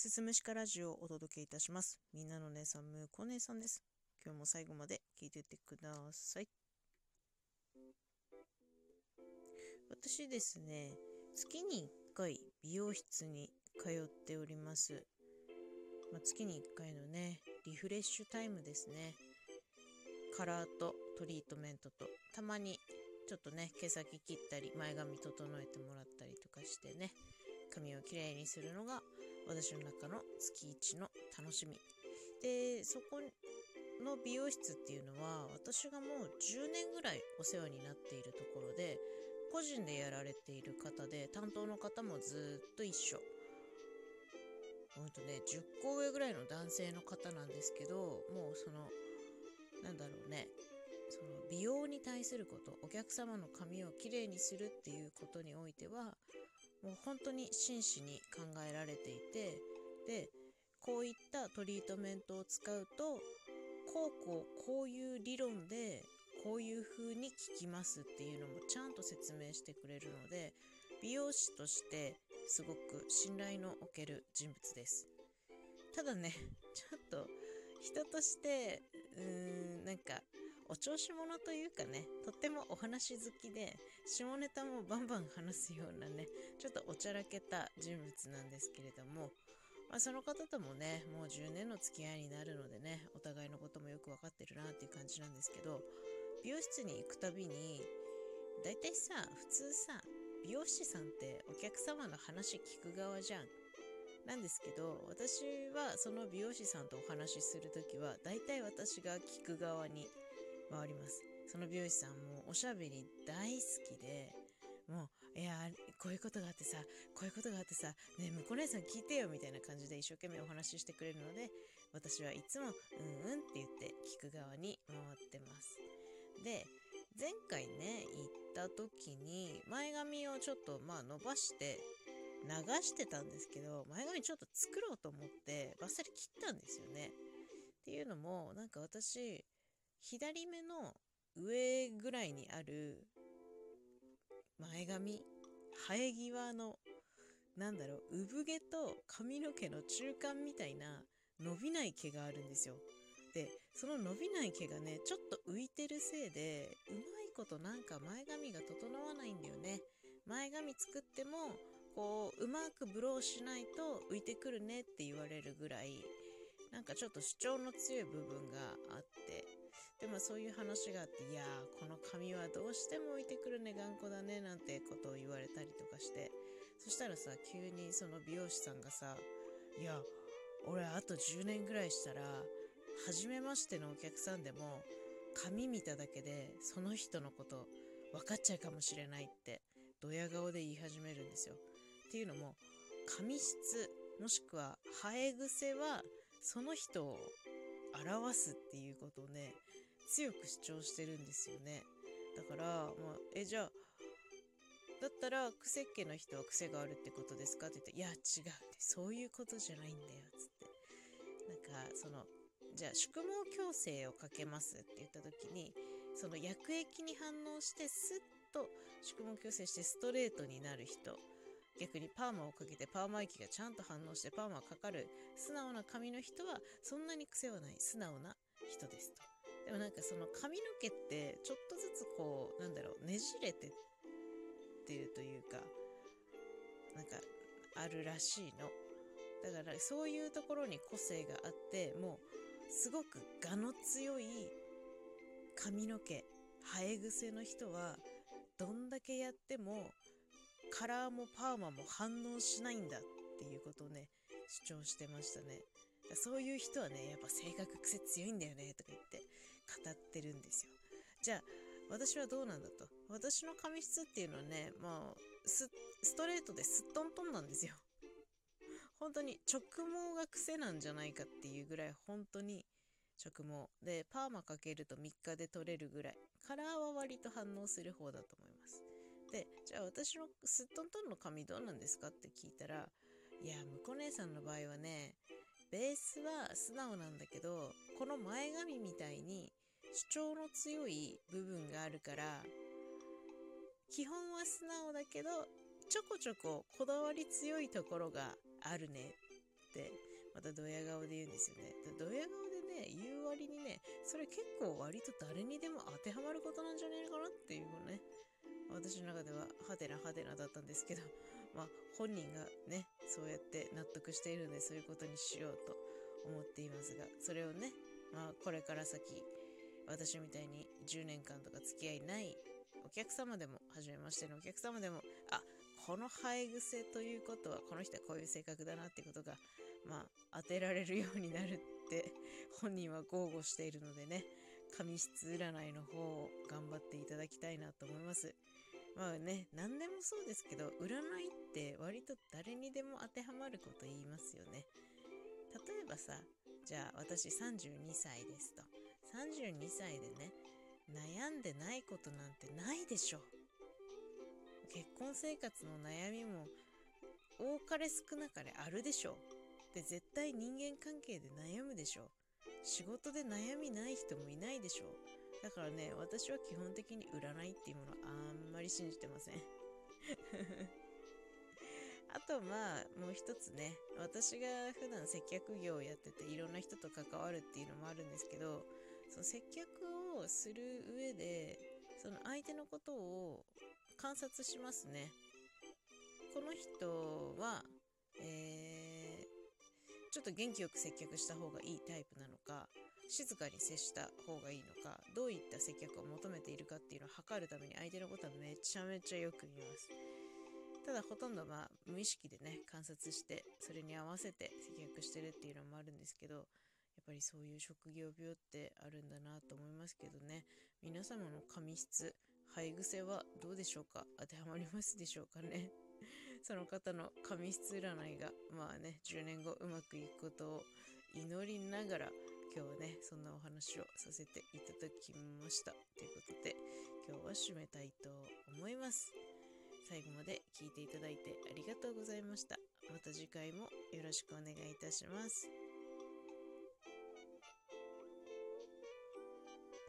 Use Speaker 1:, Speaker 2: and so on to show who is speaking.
Speaker 1: すすむしかラジオをお届けいたします。みんなの姉さん、むこ姉さんです。今日も最後まで聞いててください。私ですね、月に1回美容室に通っております。まあ、月に1回のね、リフレッシュタイムですね。カラーとトリートメントと、たまにちょっとね、毛先切ったり、前髪整えてもらったりとかしてね、髪をきれいにするのが私の中の月一の楽しみ。で、そこの美容室っていうのは、私がもう10年ぐらいお世話になっているところで、個人でやられている方で、担当の方もずっと一緒。ほんとね、10個上ぐらいの男性の方なんですけど、もうその、なんだろうね、その美容に対すること、お客様の髪をきれいにするっていうことにおいては、もう本当に真摯に考えられていて、で、こういったトリートメントを使うと、こうこうこういう理論でこういう風に効きますっていうのもちゃんと説明してくれるので美容師としてすごく信頼のおける人物です。ただねちょっと人としてうーんなんか調子者というかねとってもお話好きで下ネタもバンバン話すようなねちょっとおちゃらけた人物なんですけれどもまあ、その方ともね、もう10年の付き合いになるのでね、お互いのこともよくわかってるなっていう感じなんですけど、美容室に行くたびに、だいたいさ、普通さ、美容師さんってお客様の話聞く側じゃん。なんですけど、私はその美容師さんとお話しするときは、だいたい私が聞く側に回ります。その美容師さんもおしゃべり大好きで、もう、いや、こういうことがあってさ、こういうことがあってさ、ねえ、向こう姉さん聞いてよみたいな感じで一生懸命お話ししてくれるので、私はいつも、うんうんって言って聞く側に回ってます。で、前回ね、行った時に、前髪をちょっとまあ伸ばして、流してたんですけど、前髪ちょっと作ろうと思って、バッサリ切ったんですよね。っていうのも、なんか私、左目の上ぐらいにある前髪生え際のなんだろう産毛と髪の毛の中間みたいな伸びない毛があるんですよ。でその伸びない毛がねちょっと浮いてるせいでうまいことなんか前髪が整わないんだよね。前髪作ってもこううまくブローしないと浮いてくるねって言われるぐらいなんかちょっと主張の強い部分があってでもそういう話があっていやーこの髪はどうしても浮いてくるね頑固だねなんてことを言われたりとかしてそしたらさ急にその美容師さんがさいや俺あと10年ぐらいしたら初めましてのお客さんでも髪見ただけでその人のこと分かっちゃうかもしれないってドヤ顔で言い始めるんですよ。っていうのも髪質もしくは生え癖はその人を表すっていうことをね強く主張してるんですよね。だから、まあ、えじゃあだったら癖っ気の人は癖があるってことですかって言って「いや違う」ってそういうことじゃないんだよつって。なんかそのじゃあ宿毛矯正をかけますって言った時にその薬液に反応してスッと宿毛矯正してストレートになる人逆にパーマをかけてパーマ液がちゃんと反応してパーマかかる素直な髪の人はそんなに癖はない素直な人ですとでもなんかその髪の毛ってちょっとずつこうなんだろうねじれてってるというかなんかあるらしいの。だからそういうところに個性があってもうすごく我の強い髪の毛生え癖の人はどんだけやってもカラーもパーマも反応しないんだっていうことをね主張してましたね。そういう人はねやっぱ性格癖強いんだよねとか言って語ってるんですよ。じゃあ私はどうなんだと。私の髪質っていうのはねまあストレートですっとんとんなんですよ。本当に直毛が癖なんじゃないかっていうぐらい本当に直毛。でパーマかけると3日で取れるぐらい。カラーは割と反応する方だと思います。でじゃあ私のすっとんとんの髪どうなんですかって聞いたらいや向こう姉さんの場合はねベースは素直なんだけどこの前髪みたいに主張の強い部分があるから基本は素直だけどちょこちょここだわり強いところがあるねってまたドヤ顔で言うんですよね。ドヤ顔でね言う割にねそれ結構割と誰にでも当てはまることなんじゃねえかなっていうのね。私の中ではハテナハテナだったんですけど まあ本人がねそうやって納得しているのでそういうことにしようと思っていますがそれをねまあこれから先私みたいに10年間とか付き合いないお客様でも初めましてのお客様でもあこの生え癖ということはこの人はこういう性格だなってことがまあ当てられるようになるって本人は豪語しているのでね髪質占いの方を頑張っていただきたいなと思います。まあね何でもそうですけど占いって割と誰にでも当てはまること言いますよね。例えばさじゃあ私32歳ですと。32歳でね悩んでないことなんてないでしょ。結婚生活の悩みも多かれ少なかれあるでしょ。で絶対人間関係で悩むでしょ。仕事で悩みない人もいないでしょ。だからね私は基本的に占いっていうものあんまり信じてません。あとまあもう一つね私が普段接客業をやってていろんな人と関わるっていうのもあるんですけどその接客をする上でその相手のことを観察しますね。この人は、えー、ちょっと元気よく接客した方がいいタイプなのか静かに接した方がいいのかどういった接客を求めているかっていうのを測るために相手のことはめちゃめちゃよく見ます。ただほとんどまあ無意識でね観察してそれに合わせて接客してるっていうのもあるんですけどやっぱりそういう職業病ってあるんだなと思いますけどね。皆様の髪質生え癖はどうでしょうか？当てはまりますでしょうかね？その方の髪質占いがまあね10年後うまくいくことを祈りながら今日はねそんなお話をさせていただきました。ということで今日は締めたいと思います。最後まで聞いていただいてありがとうございました。また次回もよろしくお願いいたします。